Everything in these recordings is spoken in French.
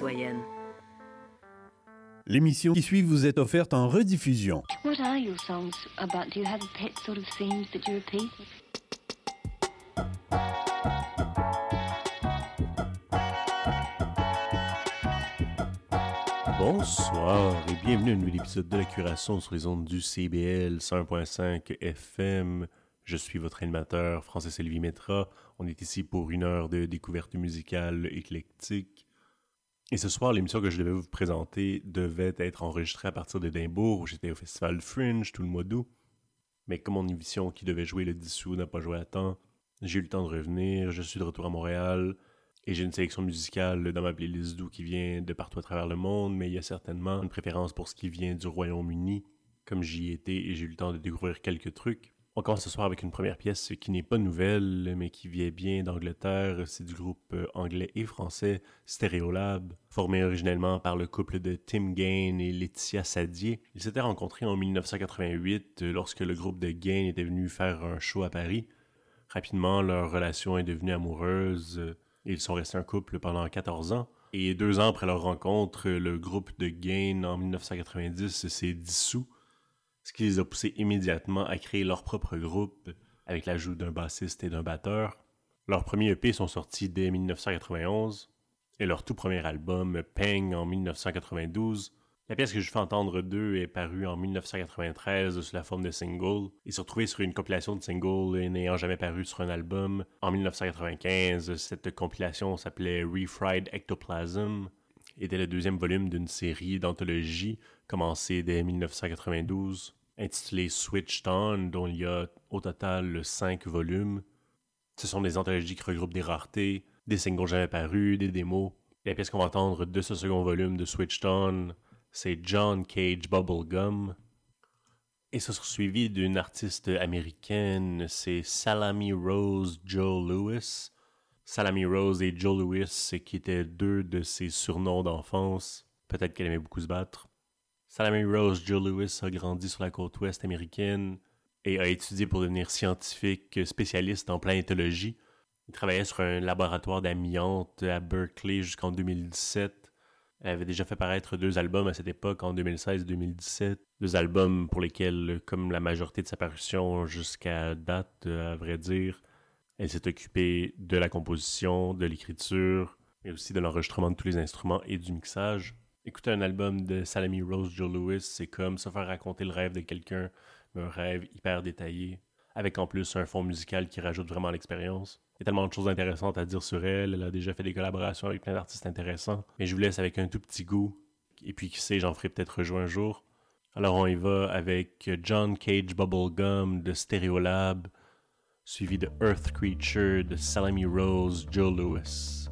citoyenne. L'émission qui suit vous est offerte en rediffusion. What are your songs about? Do you have a pet sort of themes that you repeat? Bonsoir et bienvenue à un nouvel épisode de la curation sur les ondes du CBL 101.5 FM. Je suis votre animateur, Francis Sylvie Metra. On est ici pour une heure de découverte musicale éclectique. Et ce soir, l'émission que je devais vous présenter devait être enregistrée à partir d'Édimbourg, où j'étais au Festival Fringe tout le mois d'août. Mais comme mon émission qui devait jouer le 10 août n'a pas joué à temps, j'ai eu le temps de revenir, je suis de retour à Montréal, et j'ai une sélection musicale dans ma playlist d'août qui vient de partout à travers le monde, mais il y a certainement une préférence pour ce qui vient du Royaume-Uni, comme j'y étais et j'ai eu le temps de découvrir quelques trucs. On commence ce soir avec une première pièce qui n'est pas nouvelle, mais qui vient bien d'Angleterre. C'est du groupe euh, anglais et français Stereolab, formé originellement par le couple de Tim Gain et Laetitia Sadier. Ils s'étaient rencontrés en 1988 euh, lorsque le groupe de Gain était venu faire un show à Paris. Rapidement, leur relation est devenue amoureuse euh, ils sont restés un couple pendant 14 ans. Et deux ans après leur rencontre, le groupe de Gain en 1990 s'est dissous ce qui les a poussés immédiatement à créer leur propre groupe avec l'ajout d'un bassiste et d'un batteur. Leurs premiers EP sont sortis dès 1991 et leur tout premier album, Peng, en 1992. La pièce que je fais entendre d'eux est parue en 1993 sous la forme de single et se retrouvée sur une compilation de singles n'ayant jamais paru sur un album. En 1995, cette compilation s'appelait Refried Ectoplasm était le deuxième volume d'une série d'anthologies commencée dès 1992, intitulée Switched On, dont il y a au total cinq volumes. Ce sont des anthologies qui regroupent des raretés, des singles jamais parus, des démos. la pièce qu'on va entendre de ce second volume de Switched On, c'est John Cage Bubblegum. Et ça sera suivi d'une artiste américaine, c'est Salami Rose Joe Lewis, Salami Rose et Joe Lewis, qui étaient deux de ses surnoms d'enfance. Peut-être qu'elle aimait beaucoup se battre. Salami Rose Joe Lewis a grandi sur la côte ouest américaine et a étudié pour devenir scientifique spécialiste en planétologie. Il travaillait sur un laboratoire d'amiante à Berkeley jusqu'en 2017. Elle avait déjà fait paraître deux albums à cette époque, en 2016-2017. Deux albums pour lesquels, comme la majorité de sa parution jusqu'à date, à vrai dire, elle s'est occupée de la composition, de l'écriture, mais aussi de l'enregistrement de tous les instruments et du mixage. Écouter un album de Salami Rose Joe Lewis, c'est comme se faire raconter le rêve de quelqu'un, mais un rêve hyper détaillé, avec en plus un fond musical qui rajoute vraiment l'expérience. Il y a tellement de choses intéressantes à dire sur elle, elle a déjà fait des collaborations avec plein d'artistes intéressants, mais je vous laisse avec un tout petit goût, et puis qui sait, j'en ferai peut-être jouer un jour. Alors on y va avec John Cage Bubblegum de Stereolab, suivi de Earth Creature de Salami Rose Joe Lewis.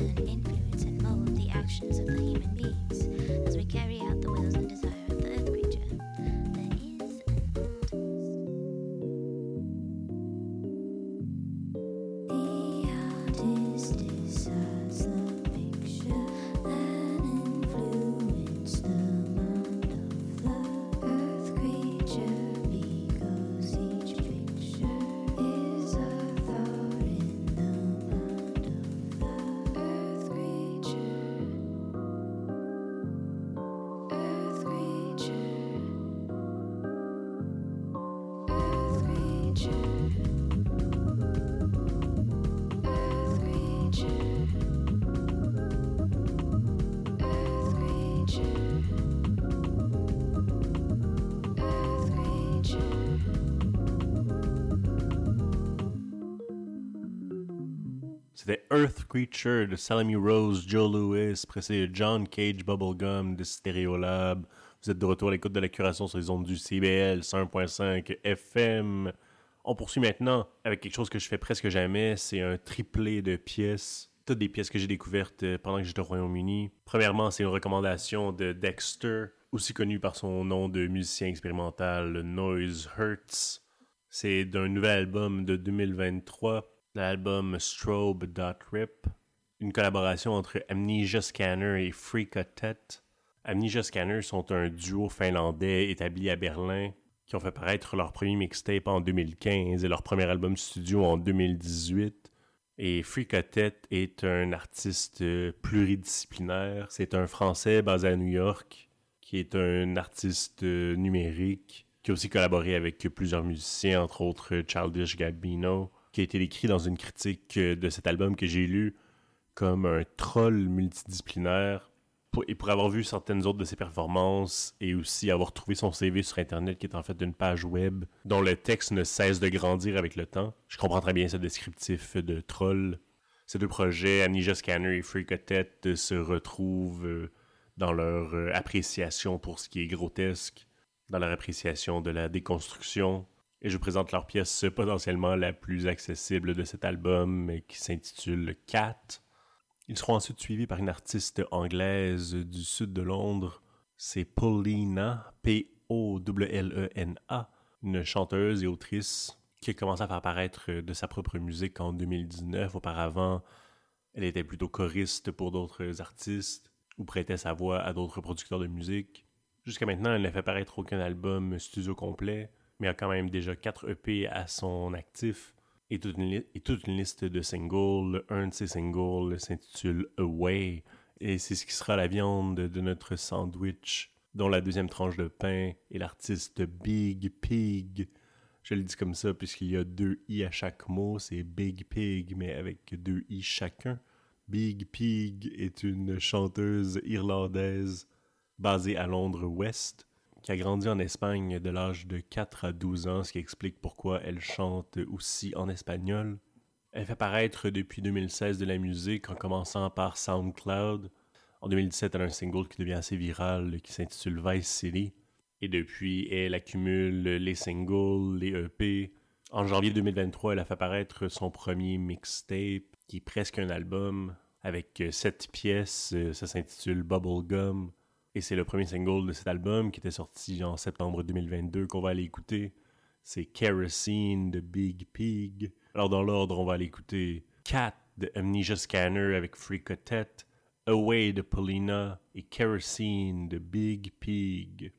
Influence and mold the actions of the Creature de Salami Rose, Joe Lewis, précédé de John Cage Bubblegum de Stereolab. Vous êtes de retour à l'écoute de la curation sur les ondes du CBL 101.5 FM. On poursuit maintenant avec quelque chose que je fais presque jamais, c'est un triplé de pièces. Toutes des pièces que j'ai découvertes euh, pendant que j'étais au Royaume-Uni. Premièrement, c'est une recommandation de Dexter, aussi connu par son nom de musicien expérimental Noise Hurts. C'est d'un nouvel album de 2023, l'album Strobe.rip, une collaboration entre Amnesia Scanner et Freakatet. Amnesia Scanner sont un duo finlandais établi à Berlin qui ont fait paraître leur premier mixtape en 2015 et leur premier album studio en 2018. Et Freakatet est un artiste pluridisciplinaire. C'est un Français basé à New York qui est un artiste numérique qui a aussi collaboré avec plusieurs musiciens, entre autres Childish Gambino, qui a été décrit dans une critique euh, de cet album que j'ai lu comme un troll multidisciplinaire. Et pour avoir vu certaines autres de ses performances et aussi avoir trouvé son CV sur Internet qui est en fait une page web dont le texte ne cesse de grandir avec le temps, je comprends très bien ce descriptif de troll. Ces deux projets, Amnesia Scanner et Freakatet, euh, se retrouvent euh, dans leur euh, appréciation pour ce qui est grotesque, dans leur appréciation de la déconstruction. Et je vous présente leur pièce potentiellement la plus accessible de cet album qui s'intitule Cat. Ils seront ensuite suivis par une artiste anglaise du sud de Londres. C'est Paulina, P-O-L-L-E-N-A, une chanteuse et autrice qui a commencé à faire paraître de sa propre musique en 2019. Auparavant, elle était plutôt choriste pour d'autres artistes ou prêtait sa voix à d'autres producteurs de musique. Jusqu'à maintenant, elle n'a fait paraître aucun album studio complet, mais a quand même déjà 4 EP à son actif et toute une, et toute une liste de singles. Un de ces singles s'intitule Away et c'est ce qui sera la viande de notre sandwich, dont la deuxième tranche de pain est l'artiste Big Pig. Je le dis comme ça puisqu'il y a deux i à chaque mot, c'est Big Pig, mais avec deux i chacun. Big Pig est une chanteuse irlandaise basée à Londres Ouest, qui a grandi en Espagne de l'âge de 4 à 12 ans, ce qui explique pourquoi elle chante aussi en espagnol. Elle fait paraître depuis 2016 de la musique en commençant par SoundCloud. En 2017, elle a un single qui devient assez viral qui s'intitule Vice City. Et depuis, elle accumule les singles, les EP, En janvier 2023, elle a fait apparaître son premier mixtape, qui est presque un album, avec sept pièces. Ça s'intitule Bubblegum. Et c'est le premier single de cet album qui était sorti en septembre 2022 qu'on va aller écouter. C'est Kerosene de Big Pig. Alors dans l'ordre, on va aller écouter Cat de Amnesia Scanner avec Fricotet, Away de Paulina et Kerosene de Big Pig.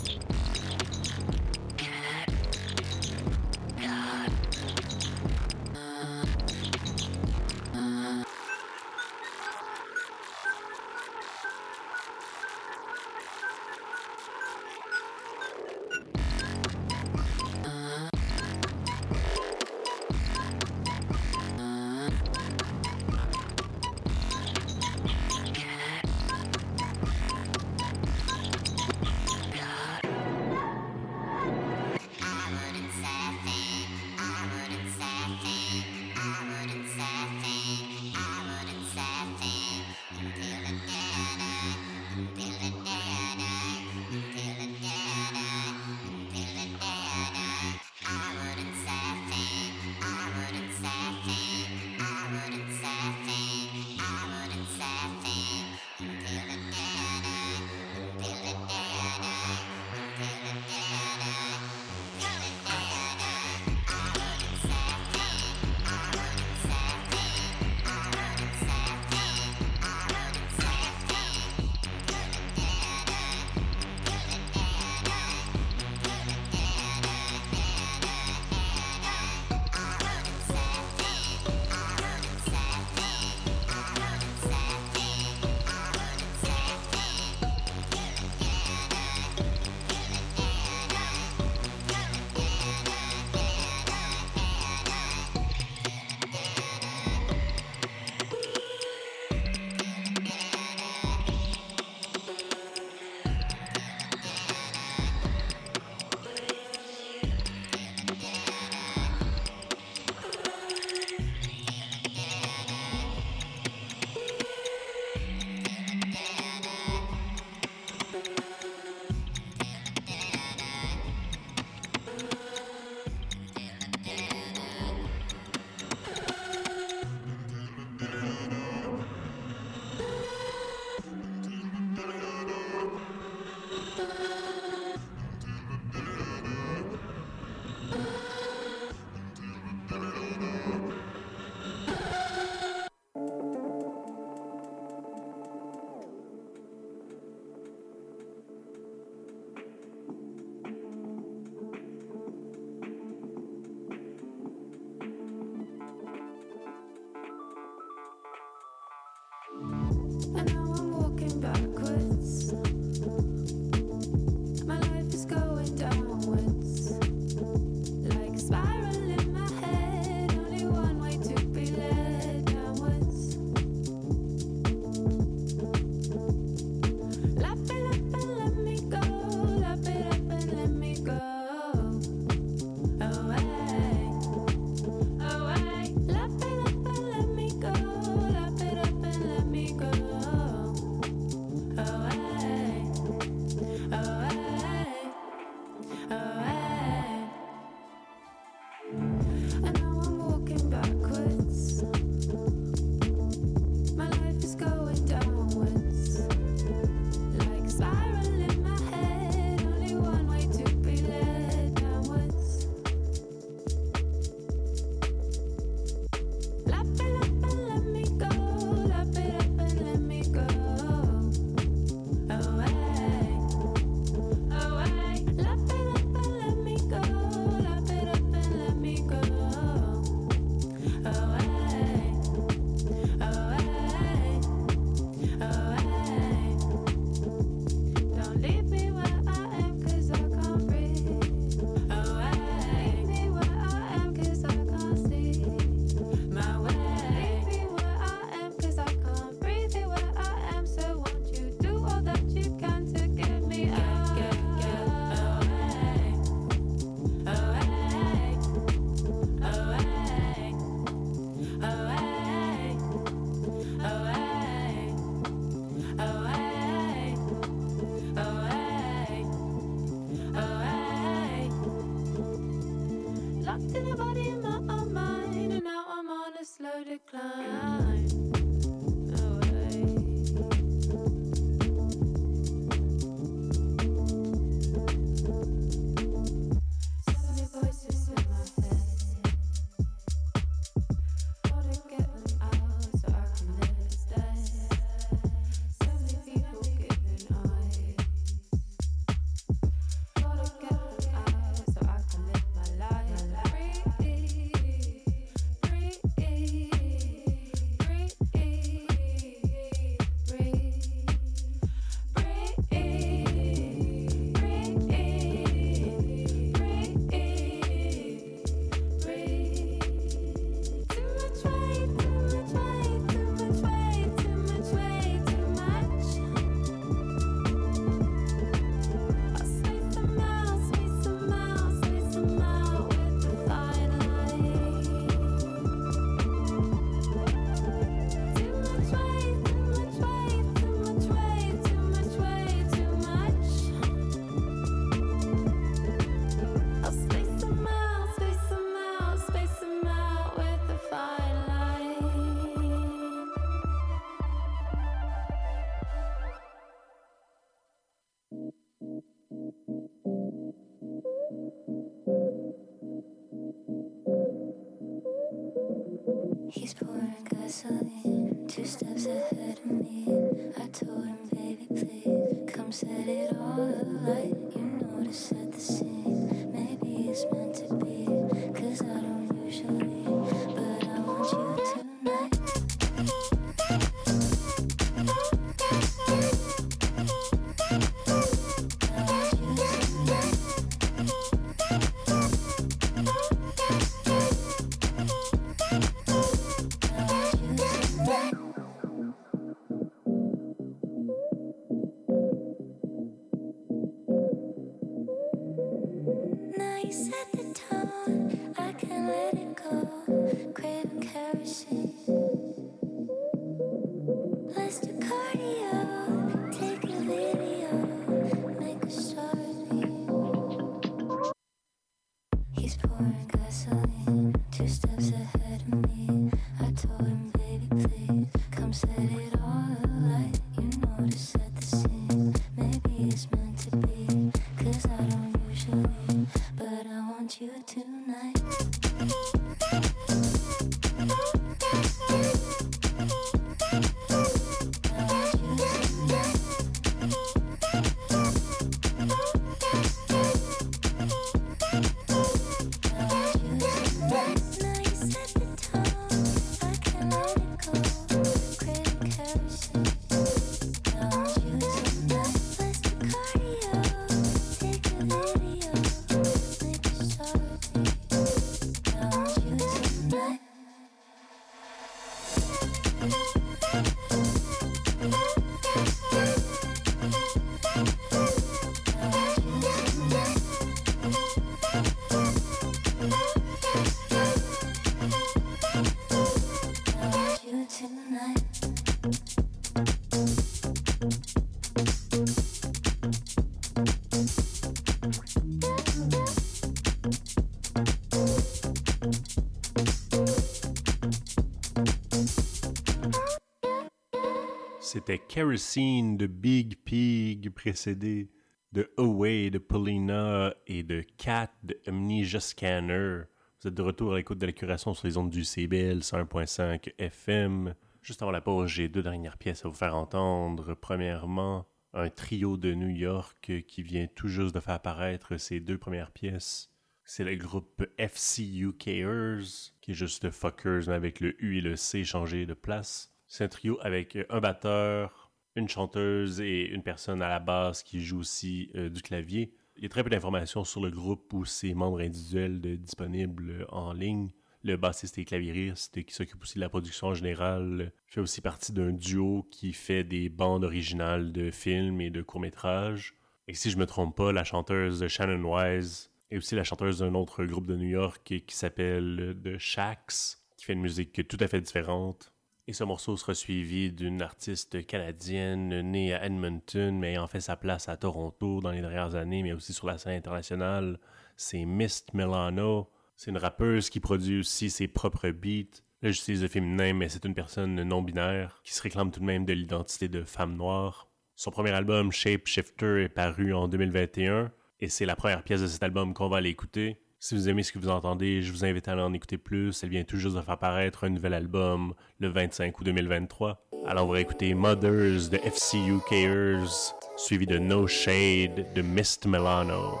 C'était Kerosene de Big Pig, précédé de Away de Paulina et de Cat de Amnesia Scanner. Vous êtes de retour à l'écoute de la curation sur les ondes du CBL 101.5 FM. Juste avant la pause, j'ai deux dernières pièces à vous faire entendre. Premièrement, un trio de New York qui vient tout juste de faire apparaître ses deux premières pièces. C'est le groupe FCUKers, qui est juste Fuckers, mais avec le U et le C changés de place. C'est un trio avec un batteur, une chanteuse et une personne à la basse qui joue aussi euh, du clavier. Il y a très peu d'informations sur le groupe ou ses membres individuels disponibles en ligne. Le bassiste et claviériste qui s'occupe aussi de la production en général fait aussi partie d'un duo qui fait des bandes originales de films et de courts-métrages. Et si je me trompe pas, la chanteuse Shannon Wise est aussi la chanteuse d'un autre groupe de New York qui s'appelle The Shacks, qui fait une musique tout à fait différente. Et ce morceau sera suivi d'une artiste canadienne née à Edmonton, mais ayant fait sa place à Toronto dans les dernières années, mais aussi sur la scène internationale. C'est Mist Milano. C'est une rappeuse qui produit aussi ses propres beats. Là, j'utilise le féminin, mais c'est une personne non-binaire qui se réclame tout de même de l'identité de femme noire. Son premier album, Shape Shifter, est paru en 2021 et c'est la première pièce de cet album qu'on va aller écouter. Si vous aimez ce que vous entendez, je vous invite à en écouter plus. Elle vient juste de faire paraître un nouvel album le 25 août 2023. Alors on va écouter Mothers de FCU Kers, suivi de No Shade de Mist Milano.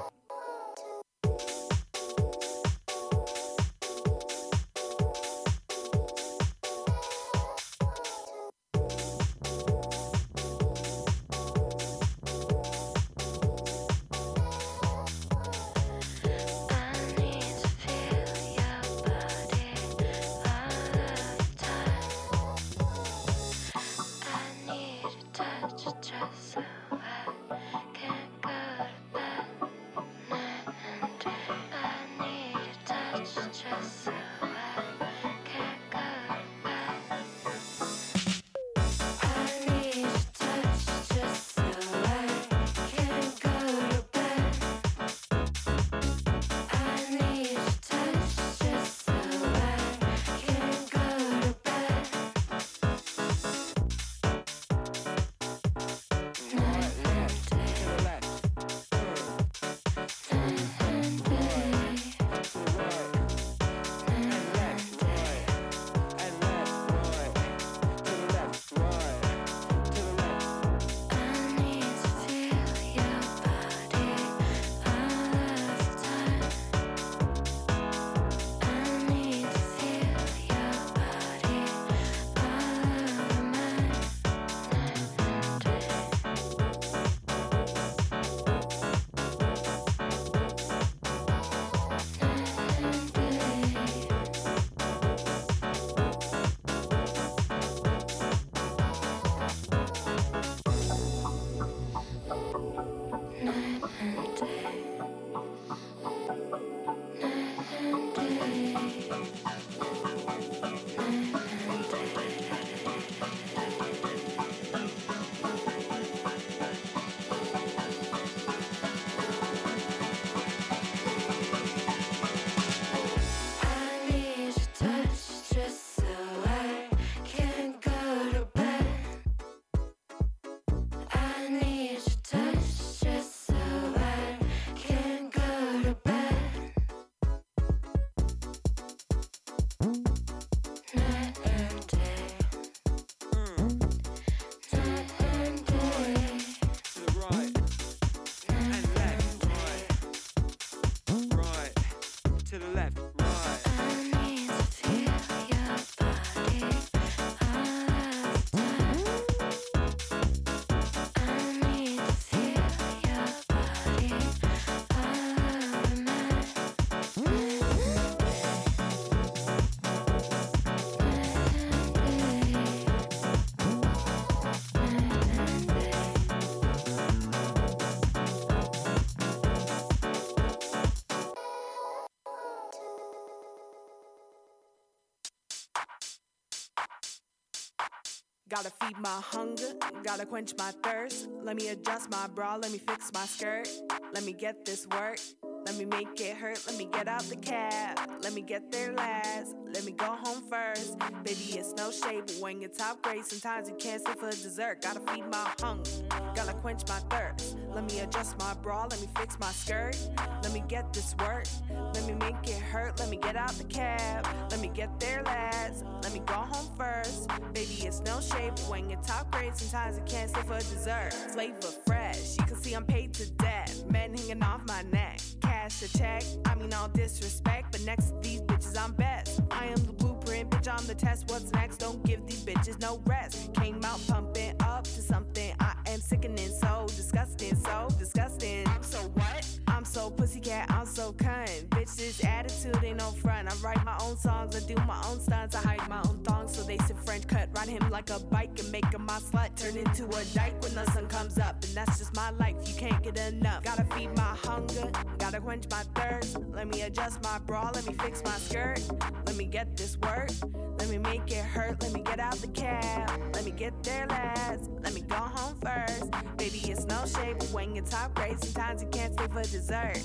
Gotta feed my hunger, gotta quench my thirst. Let me adjust my bra, let me fix my skirt. Let me get this work, let me make it hurt. Let me get out the cab, let me get there last. Let me go home first. Baby, it's no shade, but when you're top grade, sometimes you can't stay for dessert. Gotta feed my hunger, gotta quench my thirst. Let me adjust my bra, let me fix my skirt. Let me get this work, let me make it hurt. Let me get out the cab, let me get there last. Let me go home first. Baby, it's no shade, but when you're top grade, sometimes you can't stay for dessert. Flavor fresh, you can see I'm paid to death. Men hanging off my neck, cash a check. I mean, all disrespect, but next to these bitches, I'm best. I am the blueprint, bitch, I'm the test. What's next? Don't give these bitches no rest. Came out pumping up to something. I am sickening, so disgusting, so disgusting. I'm so what? I'm so pussycat, I'm so cunt. This attitude ain't no front. I write my own songs, I do my own stunts. I hide my own thongs, so they sit French cut. Ride him like a bike and make him my slut. Turn into a dyke when the sun comes up. And that's just my life, you can't get enough. Gotta feed my hunger, gotta quench my thirst. Let me adjust my bra, let me fix my skirt. Let me get this work, let me make it hurt. Let me get out the cab, let me get there last. Let me go home first. Baby, it's no shade, but when you're top grade, sometimes you can't stay for dessert.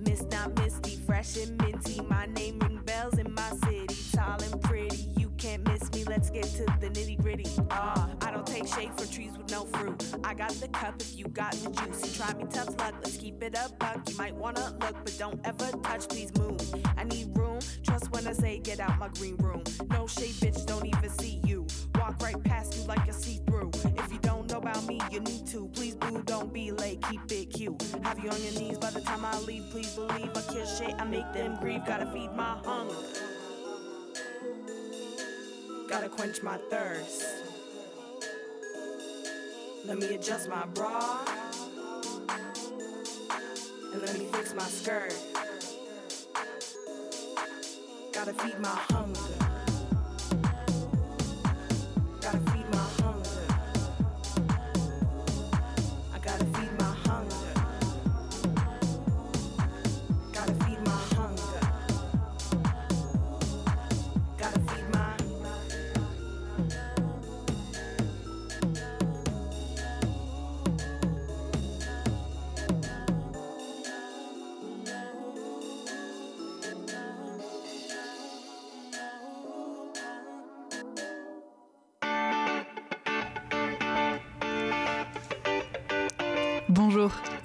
Miss not misty, fresh and minty. my name ring bells in my city. Tall and pretty, you can't miss me. Let's get to the nitty gritty. Ah, I don't take shade from trees with no fruit. I got the cup if you got the juice. You try me tough luck, let's keep it a buck. You might wanna look, but don't ever touch, please move. I need room, trust when I say get out my green room. No shade, bitch, don't even see you. Walk right past you like a see through. If you don't know about me, you need to. Please, boo, don't be late, keep cute. Have you on your knees by the time I leave. Please believe I kill shit, I make them grieve. Gotta feed my hunger. Gotta quench my thirst. Let me adjust my bra. And let me fix my skirt. Gotta feed my hunger.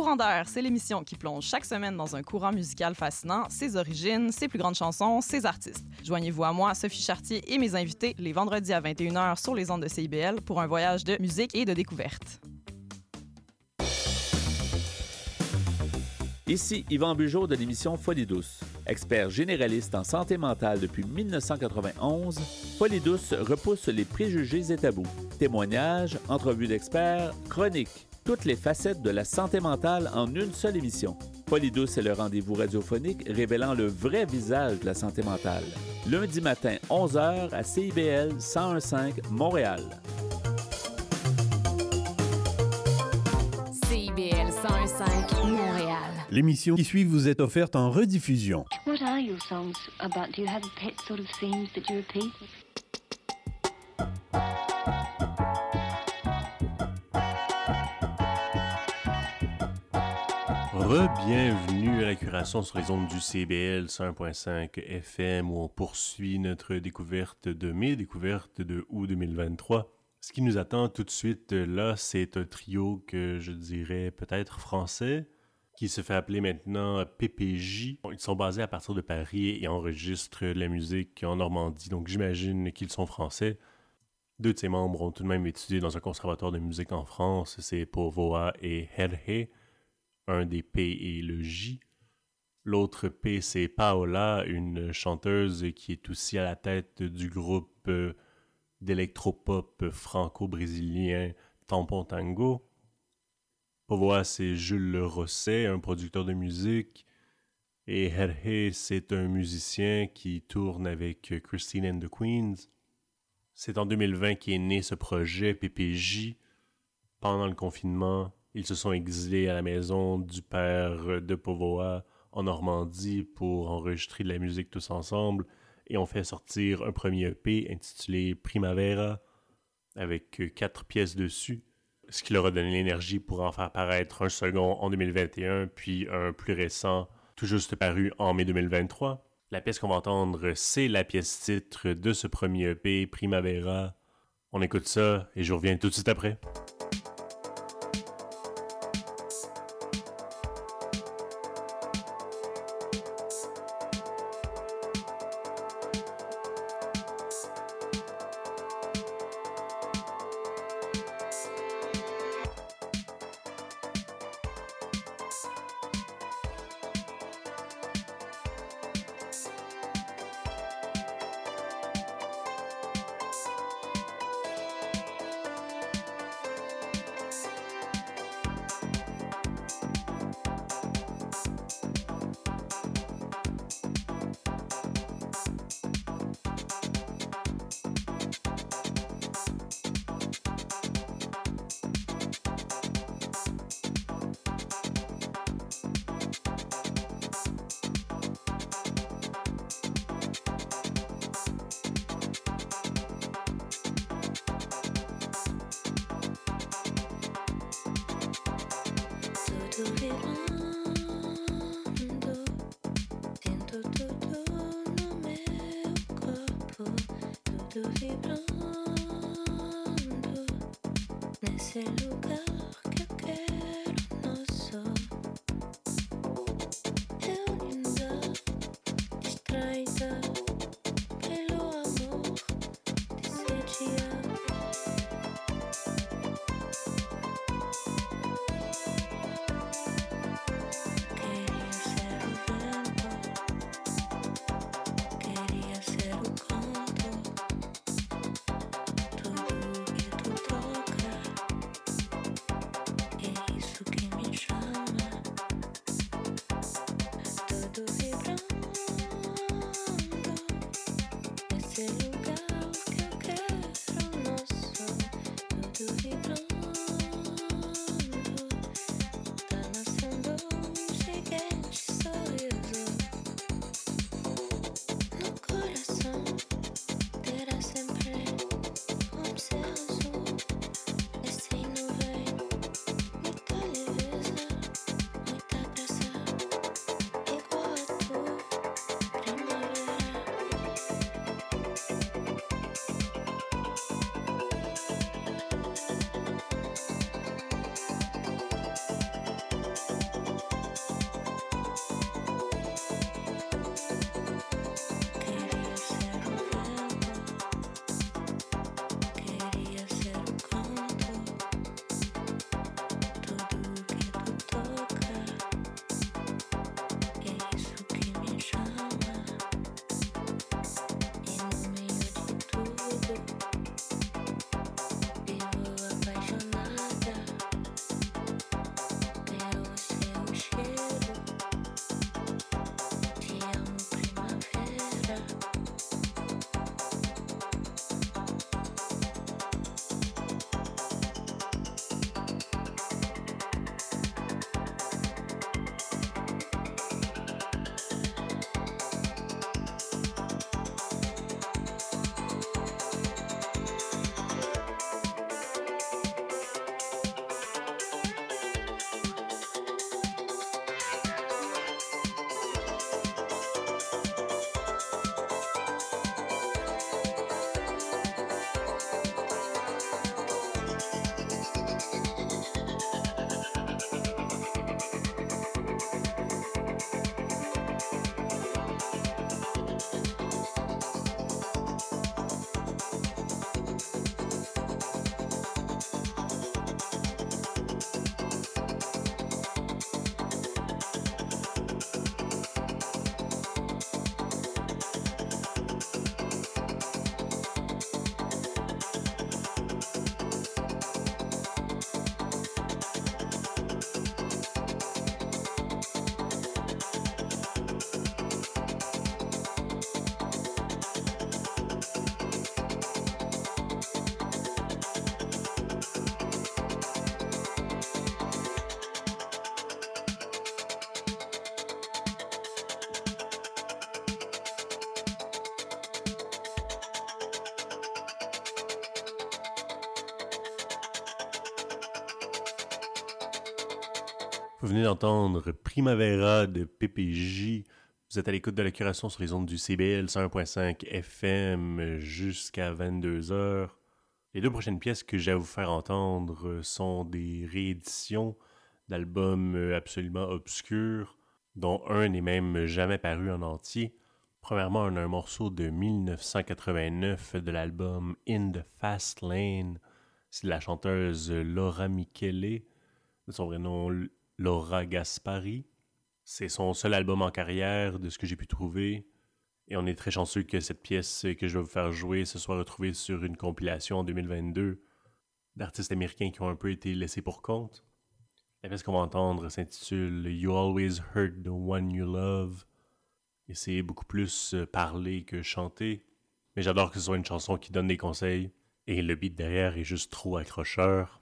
Courant c'est l'émission qui plonge chaque semaine dans un courant musical fascinant, ses origines, ses plus grandes chansons, ses artistes. Joignez-vous à moi, Sophie Chartier et mes invités les vendredis à 21h sur les ondes de CIBL pour un voyage de musique et de découverte. Ici Yvan Bugeaud de l'émission Folie douce. Expert généraliste en santé mentale depuis 1991, Folie douce repousse les préjugés et tabous. Témoignages, entrevues d'experts, chroniques, toutes les facettes de la santé mentale en une seule émission. Folie douce est le rendez-vous radiophonique révélant le vrai visage de la santé mentale. Lundi matin, 11h à CIBL 1015 Montréal. CIBL 101.5 Montréal. L'émission qui suit vous est offerte en rediffusion. What are your songs about? Do you have pet sort of themes that you repeat? Re-bienvenue à la curation sur les ondes du CBL 101.5 FM où on poursuit notre découverte de mai, découverte de août 2023. Ce qui nous attend tout de suite euh, là, c'est un trio que je dirais peut-être français, qui se fait appeler maintenant PPJ. Ils sont basés à partir de Paris et enregistrent la musique en Normandie, donc j'imagine qu'ils sont français. Deux de ses membres ont tout de même étudié dans un conservatoire de musique en France, c'est Povoa et Herhe. Un des P est le J. L'autre P, c'est Paola, une chanteuse qui est aussi à la tête du groupe euh, d'électropop franco-brésilien Tampon Tango. Povoa, c'est Jules Rosset, un producteur de musique. Et Herhe, c'est un musicien qui tourne avec Christine and the Queens. C'est en 2020 qu'est né ce projet PPJ. Pendant le confinement, ils se sont exilés à la maison du père de Povoa en Normandie pour enregistrer de la musique tous ensemble et ont fait sortir un premier EP intitulé Primavera avec quatre pièces dessus, ce qui leur a donné l'énergie pour en faire paraître un second en 2021 puis un plus récent tout juste paru en mai 2023. La pièce qu'on va entendre, c'est la pièce titre de ce premier EP, Primavera. On écoute ça et je reviens tout de suite après. Vous venez d'entendre Primavera de PPJ. Vous êtes à l'écoute de la curation sur les ondes du CBL 101.5 FM jusqu'à 22h. Les deux prochaines pièces que j'ai à vous faire entendre sont des rééditions d'albums absolument obscurs, dont un n'est même jamais paru en entier. Premièrement, on a un morceau de 1989 de l'album In the Fast Lane. C'est de la chanteuse Laura Michele, de son vrai nom Laura Gaspari. C'est son seul album en carrière, de ce que j'ai pu trouver. Et on est très chanceux que cette pièce que je vais vous faire jouer se soit retrouvée sur une compilation en 2022 d'artistes américains qui ont un peu été laissés pour compte. La pièce qu'on va entendre s'intitule You Always Hurt the One You Love. Et c'est beaucoup plus euh, parler que chanter. Mais j'adore que ce soit une chanson qui donne des conseils. Et le beat derrière est juste trop accrocheur.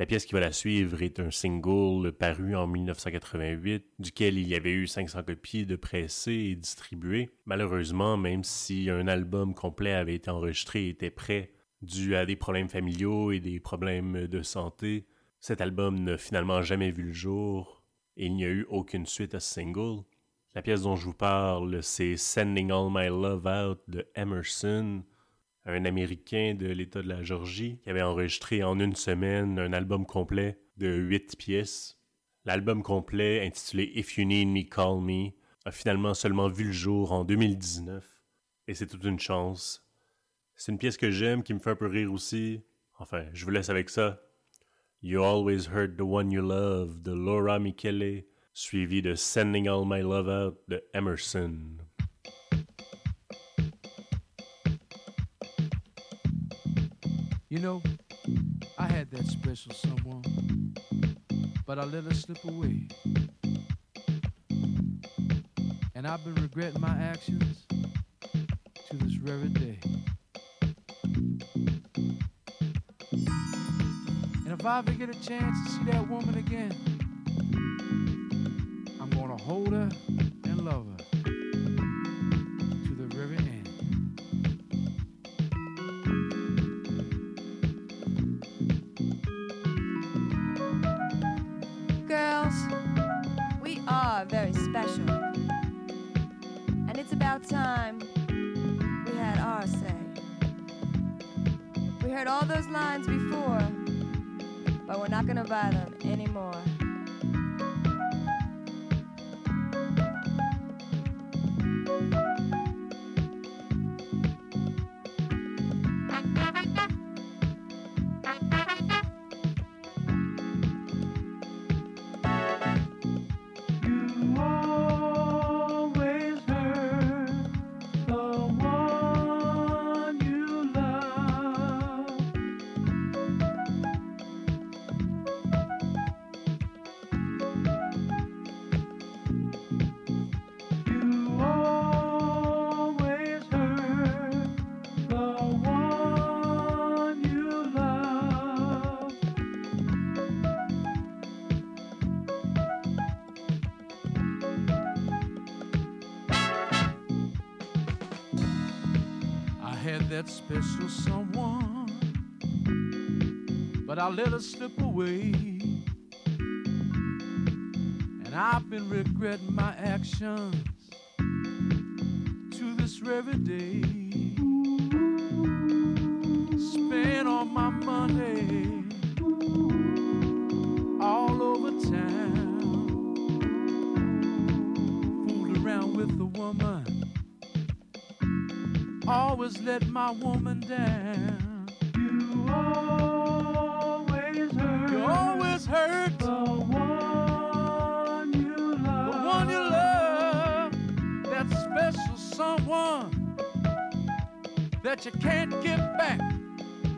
La pièce qui va la suivre est un single paru en 1988, duquel il y avait eu 500 copies de pressées et distribuées. Malheureusement, même si un album complet avait été enregistré et était prêt, dû à des problèmes familiaux et des problèmes de santé, cet album n'a finalement jamais vu le jour et il n'y a eu aucune suite à ce single. La pièce dont je vous parle, c'est Sending All My Love Out de Emerson. Un Américain de l'État de la Georgie qui avait enregistré en une semaine un album complet de huit pièces. L'album complet, intitulé If You Need Me, Call Me, a finalement seulement vu le jour en 2019. Et c'est toute une chance. C'est une pièce que j'aime, qui me fait un peu rire aussi. Enfin, je vous laisse avec ça. You Always Heard the One You Love de Laura Michele, suivi de Sending All My Love Out de Emerson. You know, I had that special someone, but I let her slip away. And I've been regretting my actions to this very day. And if I ever get a chance to see that woman again, I'm gonna hold her and love her special. And it's about time we had our say. We heard all those lines before, but we're not gonna buy them anymore. Let her slip away. And I've been regretting my actions that you can't get back,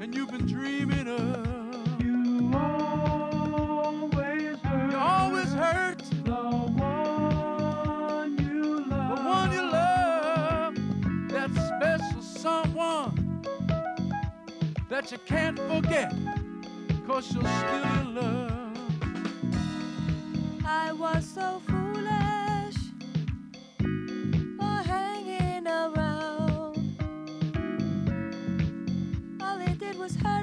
and you've been dreaming of. You always hurt. You always hurt the one you love. The one you love that special someone that you can't forget, cause you're still in love. I was so was hurt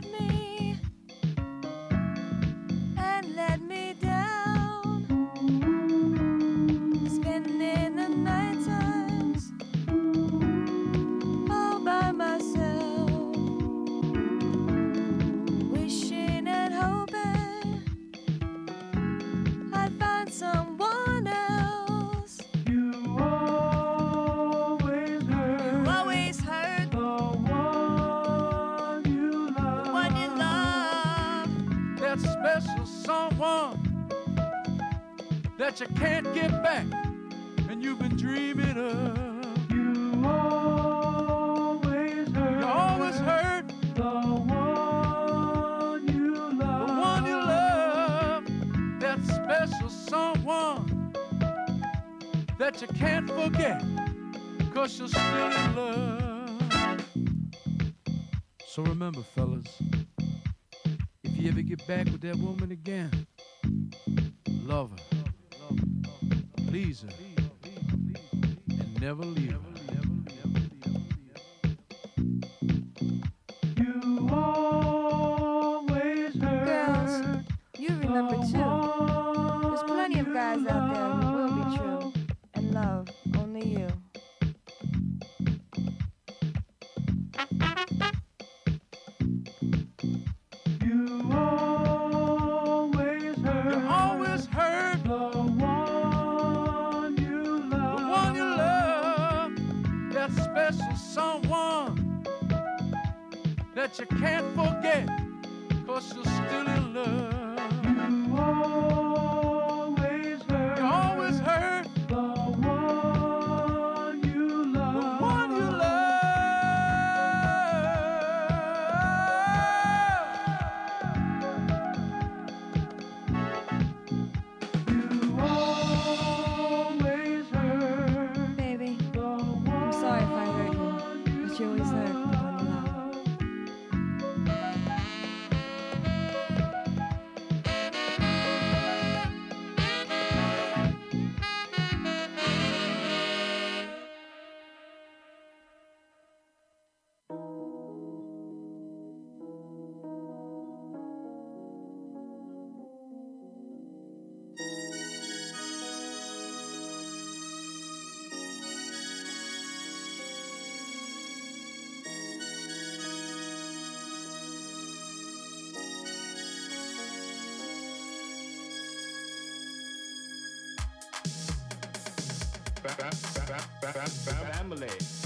you remember Family.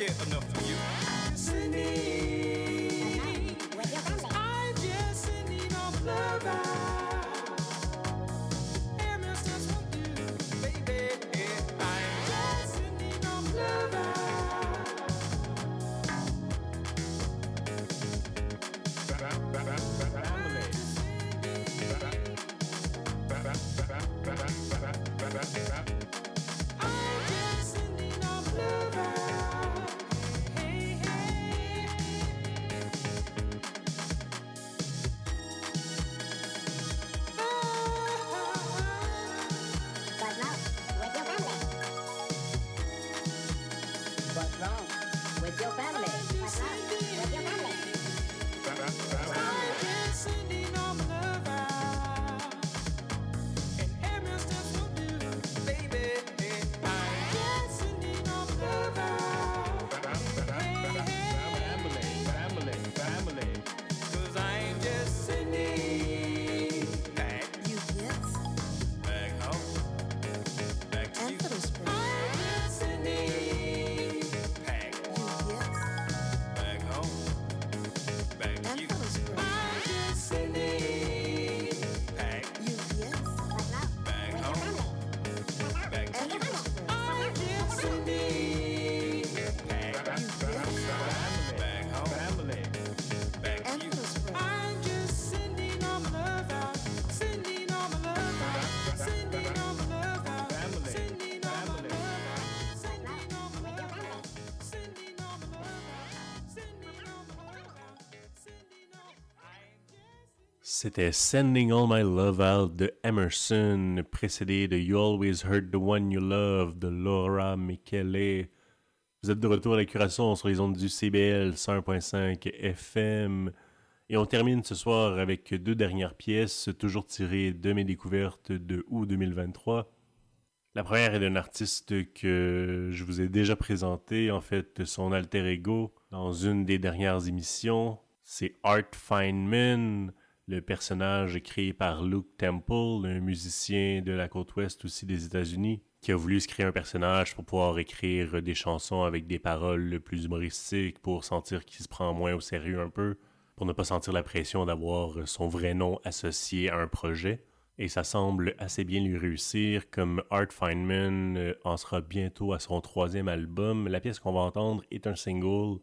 Care enough oh, for you. C'était Sending All My Love Out de Emerson, précédé de You Always Hurt the One You Love de Laura Michele. Vous êtes de retour à la curation sur les ondes du CBL 101.5 FM. Et on termine ce soir avec deux dernières pièces, toujours tirées de mes découvertes de août 2023. La première est d'un artiste que je vous ai déjà présenté, en fait, son alter ego, dans une des dernières émissions. C'est Art Feynman, le personnage créé par Luke Temple, un musicien de la côte ouest aussi des États-Unis, qui a voulu se créer un personnage pour pouvoir écrire des chansons avec des paroles plus humoristiques, pour sentir qu'il se prend moins au sérieux un peu, pour ne pas sentir la pression d'avoir son vrai nom associé à un projet. Et ça semble assez bien lui réussir, comme Art Feynman euh, en sera bientôt à son troisième album. La pièce qu'on va entendre est un single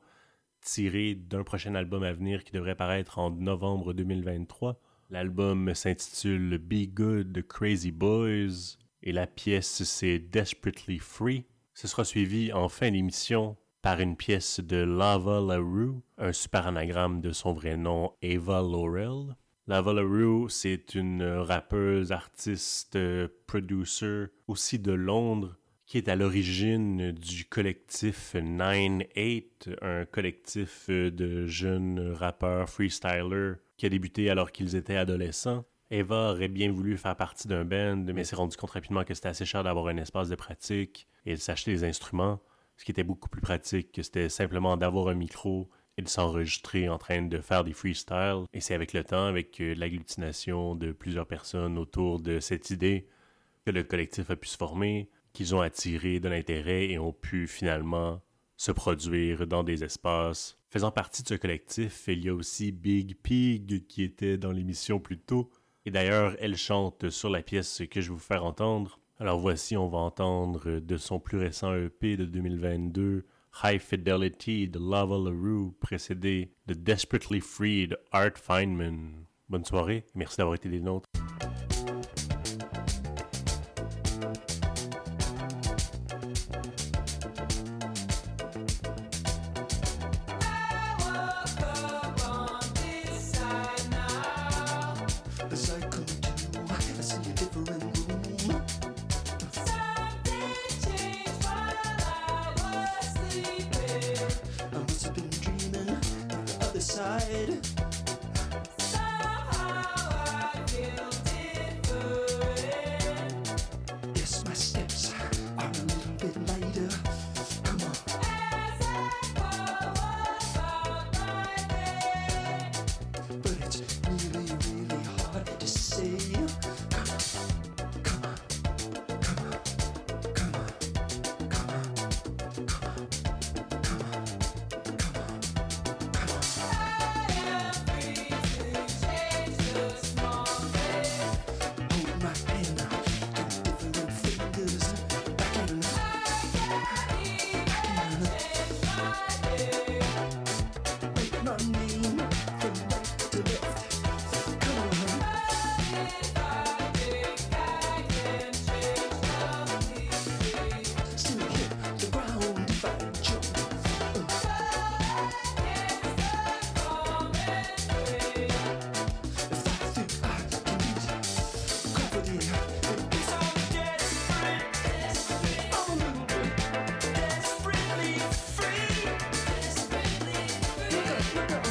tiré d'un prochain album à venir qui devrait paraître en novembre 2023. L'album s'intitule Be Good Crazy Boys et la pièce c'est Desperately Free. Ce sera suivi en fin d'émission par une pièce de Lava LaRue, un super anagramme de son vrai nom Ava Laurel. Lava LaRue, c'est une rappeuse, artiste, producer, aussi de Londres, qui est à l'origine du collectif 9-8, un collectif de jeunes rappeurs freestylers qui a débuté alors qu'ils étaient adolescents. Eva aurait bien voulu faire partie d'un band, mais s'est rendu compte rapidement que c'était assez cher d'avoir un espace de pratique et de s'acheter des instruments. Ce qui était beaucoup plus pratique, que c'était simplement d'avoir un micro et de s'enregistrer en train de faire des freestyles. Et c'est avec le temps, avec euh, l'agglutination de plusieurs personnes autour de cette idée, que le collectif a pu se former, qu'ils ont attiré de l'intérêt et ont pu finalement se produire dans des espaces. Faisant partie de ce collectif, il y a aussi Big Pig qui était dans l'émission plus tôt. Et d'ailleurs, elle chante sur la pièce que je vais vous faire entendre. Alors voici, on va entendre de son plus récent EP de 2022, High Fidelity de Lava LaRue, précédé de Desperately Free de Art Feynman. Bonne soirée, merci d'avoir été des nôtres. sugar.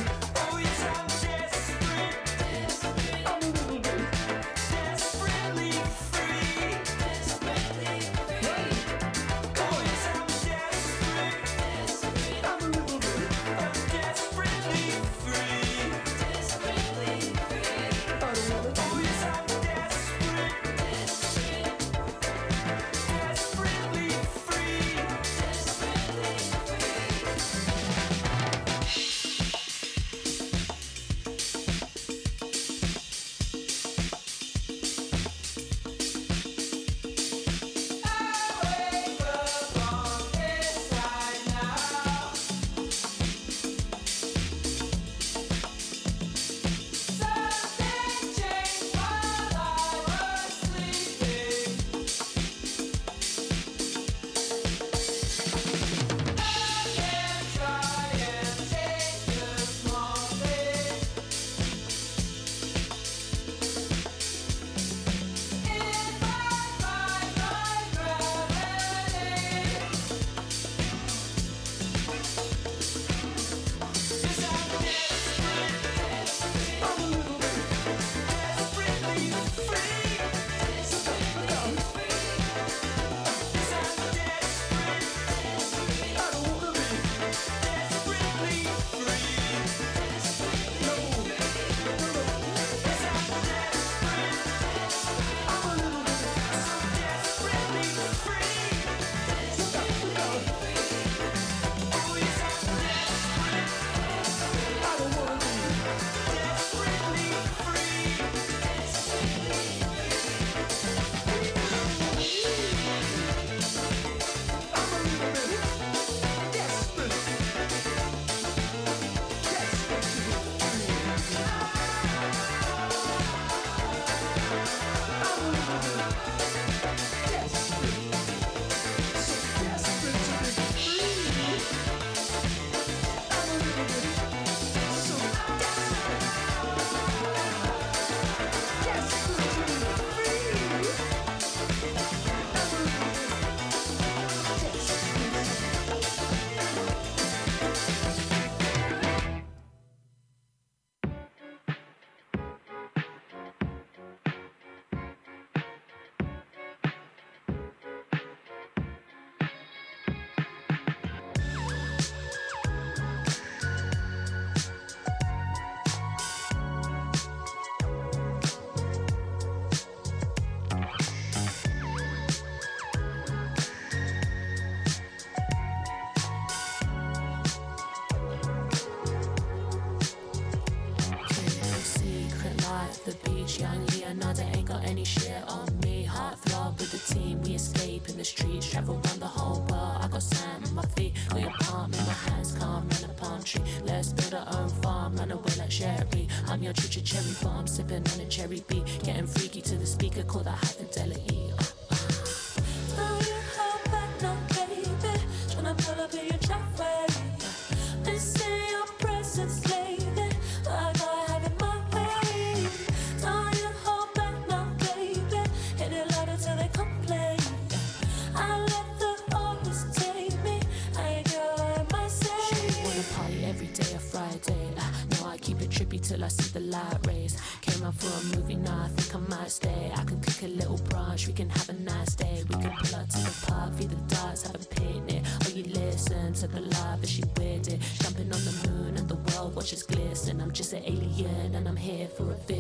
I see the light rays. Came out for a movie, now I think I might stay. I can click a little branch, we can have a nice day. We can pull up to the park, feed the dogs, have a picnic. Or you listen to the live as she weird it. Jumping on the moon and the world watches glisten. I'm just an alien and I'm here for a visit.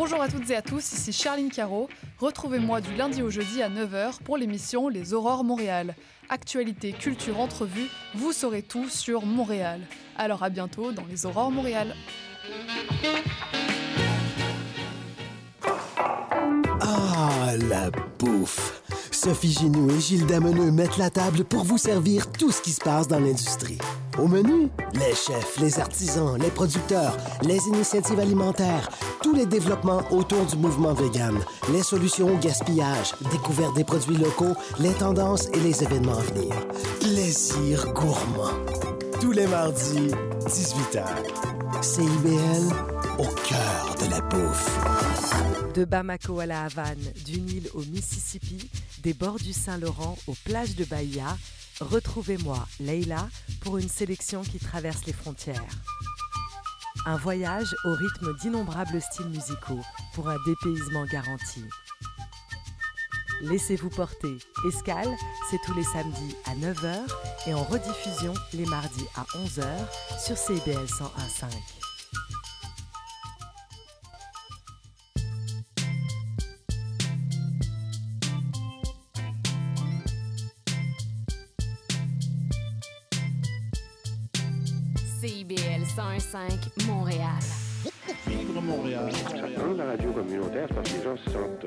Bonjour à toutes et à tous, ici Charline Caro. Retrouvez-moi du lundi au jeudi à 9h pour l'émission Les Aurores Montréal. Actualité, culture, entrevue, vous saurez tout sur Montréal. Alors à bientôt dans Les Aurores Montréal. Ah, la bouffe! Sophie Ginou et Gilles Dameneux mettent la table pour vous servir tout ce qui se passe dans l'industrie. Au menu, les chefs, les artisans, les producteurs, les initiatives alimentaires, tous les développements autour du mouvement vegan, les solutions au gaspillage, découverte des produits locaux, les tendances et les événements à venir. Plaisir gourmand. Tous les mardis, 18h. CIBL, au cœur de la bouffe. De Bamako à la Havane, du Nil au Mississippi, des bords du Saint-Laurent aux plages de Bahia, retrouvez-moi, Leila, pour une sélection qui traverse les frontières. Un voyage au rythme d'innombrables styles musicaux pour un dépaysement garanti. Laissez-vous porter. Escale, c'est tous les samedis à 9h et en rediffusion les mardis à 11h sur CBL 101.5. 101.5 Montréal. Vivre Montréal. Dans la radio communautaire, parce que les gens se sentent